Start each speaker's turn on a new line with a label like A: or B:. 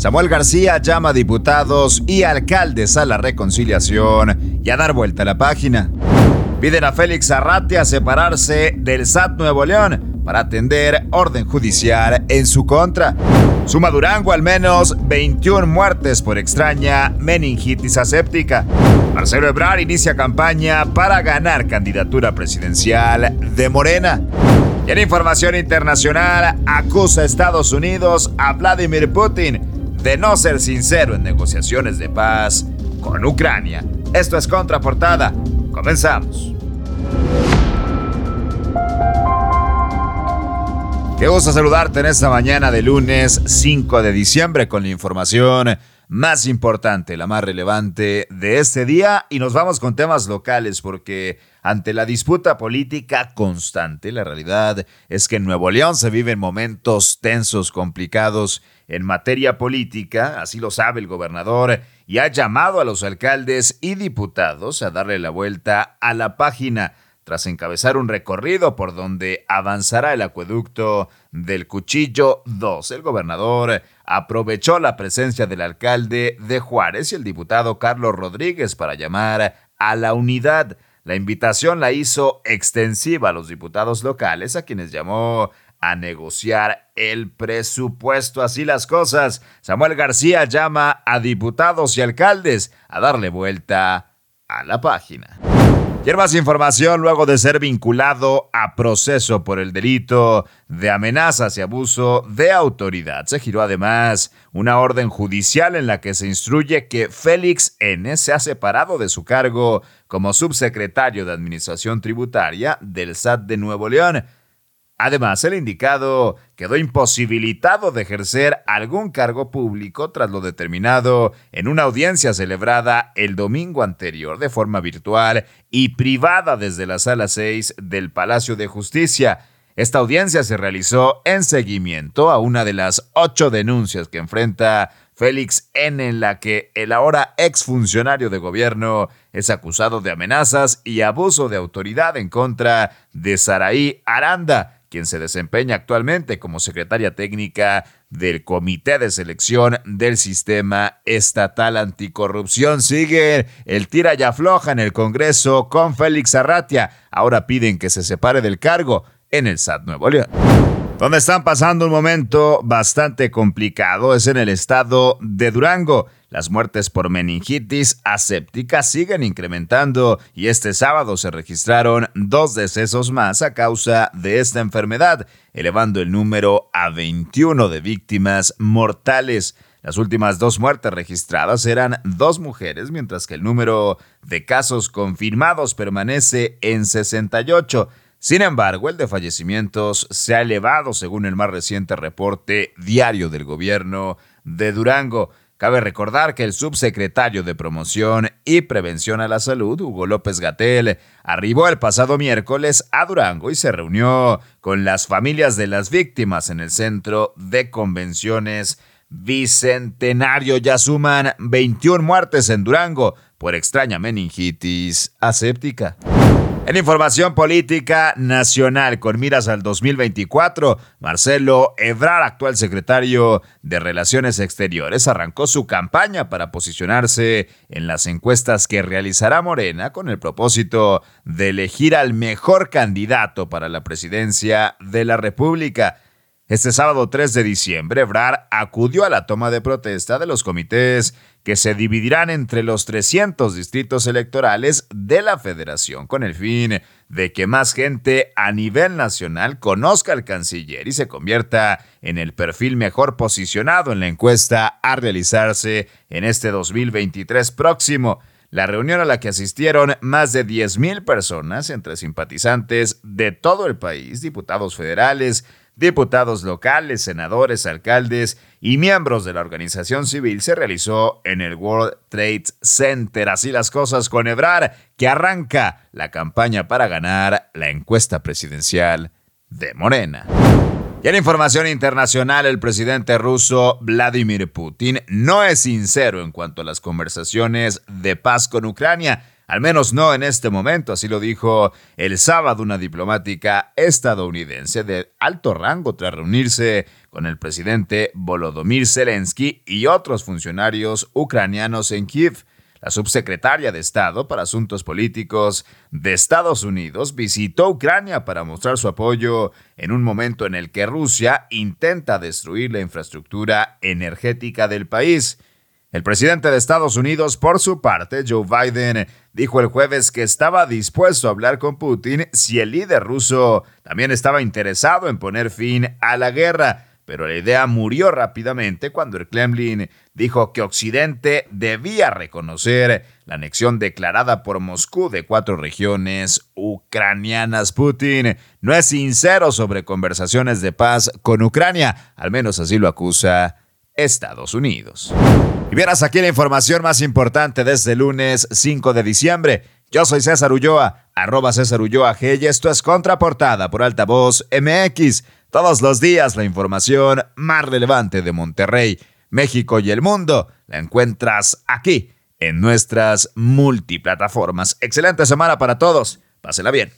A: Samuel García llama a diputados y alcaldes a la reconciliación y a dar vuelta a la página. Piden a Félix Arratia separarse del SAT Nuevo León para atender orden judicial en su contra. Suma Durango al menos 21 muertes por extraña meningitis aséptica. Marcelo Ebrard inicia campaña para ganar candidatura presidencial de Morena. Y en información internacional, acusa a Estados Unidos a Vladimir Putin de no ser sincero en negociaciones de paz con Ucrania. Esto es Contraportada. Comenzamos. Qué gusto saludarte en esta mañana de lunes 5 de diciembre con la información más importante, la más relevante de este día y nos vamos con temas locales porque ante la disputa política constante, la realidad es que en Nuevo León se viven momentos tensos, complicados en materia política, así lo sabe el gobernador, y ha llamado a los alcaldes y diputados a darle la vuelta a la página tras encabezar un recorrido por donde avanzará el acueducto del Cuchillo 2. El gobernador aprovechó la presencia del alcalde de Juárez y el diputado Carlos Rodríguez para llamar a la unidad. La invitación la hizo extensiva a los diputados locales, a quienes llamó a negociar el presupuesto. Así las cosas. Samuel García llama a diputados y alcaldes a darle vuelta a la página. Y más información luego de ser vinculado a proceso por el delito de amenazas y abuso de autoridad. Se giró además una orden judicial en la que se instruye que Félix N. se ha separado de su cargo como subsecretario de Administración Tributaria del SAT de Nuevo León Además, el indicado quedó imposibilitado de ejercer algún cargo público tras lo determinado en una audiencia celebrada el domingo anterior de forma virtual y privada desde la sala 6 del Palacio de Justicia. Esta audiencia se realizó en seguimiento a una de las ocho denuncias que enfrenta Félix N., en la que el ahora exfuncionario de gobierno es acusado de amenazas y abuso de autoridad en contra de Saraí Aranda, quien se desempeña actualmente como secretaria técnica del Comité de Selección del Sistema Estatal Anticorrupción. Sigue el tira y afloja en el Congreso con Félix Arratia. Ahora piden que se separe del cargo en el SAT Nuevo León. Donde están pasando un momento bastante complicado es en el estado de Durango. Las muertes por meningitis aséptica siguen incrementando y este sábado se registraron dos decesos más a causa de esta enfermedad, elevando el número a 21 de víctimas mortales. Las últimas dos muertes registradas eran dos mujeres, mientras que el número de casos confirmados permanece en 68. Sin embargo, el de fallecimientos se ha elevado según el más reciente reporte diario del gobierno de Durango. Cabe recordar que el subsecretario de Promoción y Prevención a la Salud, Hugo López Gatel, arribó el pasado miércoles a Durango y se reunió con las familias de las víctimas en el Centro de Convenciones Bicentenario. Ya suman 21 muertes en Durango por extraña meningitis aséptica. En información política nacional, con miras al 2024, Marcelo Ebrard, actual secretario de Relaciones Exteriores, arrancó su campaña para posicionarse en las encuestas que realizará Morena con el propósito de elegir al mejor candidato para la presidencia de la República. Este sábado 3 de diciembre, Ebrard acudió a la toma de protesta de los comités que se dividirán entre los 300 distritos electorales de la federación con el fin de que más gente a nivel nacional conozca al canciller y se convierta en el perfil mejor posicionado en la encuesta a realizarse en este 2023 próximo. La reunión a la que asistieron más de 10.000 personas entre simpatizantes de todo el país, diputados federales, diputados locales, senadores, alcaldes y miembros de la organización civil se realizó en el World Trade Center. Así las cosas con Ebrar, que arranca la campaña para ganar la encuesta presidencial de Morena. Y en información internacional, el presidente ruso Vladimir Putin no es sincero en cuanto a las conversaciones de paz con Ucrania al menos no en este momento, así lo dijo el sábado una diplomática estadounidense de alto rango tras reunirse con el presidente Volodymyr Zelensky y otros funcionarios ucranianos en Kiev. La subsecretaria de Estado para Asuntos Políticos de Estados Unidos visitó Ucrania para mostrar su apoyo en un momento en el que Rusia intenta destruir la infraestructura energética del país. El presidente de Estados Unidos, por su parte, Joe Biden, dijo el jueves que estaba dispuesto a hablar con Putin si el líder ruso también estaba interesado en poner fin a la guerra, pero la idea murió rápidamente cuando el Kremlin dijo que Occidente debía reconocer la anexión declarada por Moscú de cuatro regiones ucranianas. Putin no es sincero sobre conversaciones de paz con Ucrania, al menos así lo acusa Estados Unidos. Y vieras aquí la información más importante desde el lunes 5 de diciembre. Yo soy César Ulloa, arroba César Ulloa G y esto es Contraportada por Altavoz MX. Todos los días la información más relevante de Monterrey, México y el mundo la encuentras aquí en nuestras multiplataformas. Excelente semana para todos. Pásela bien.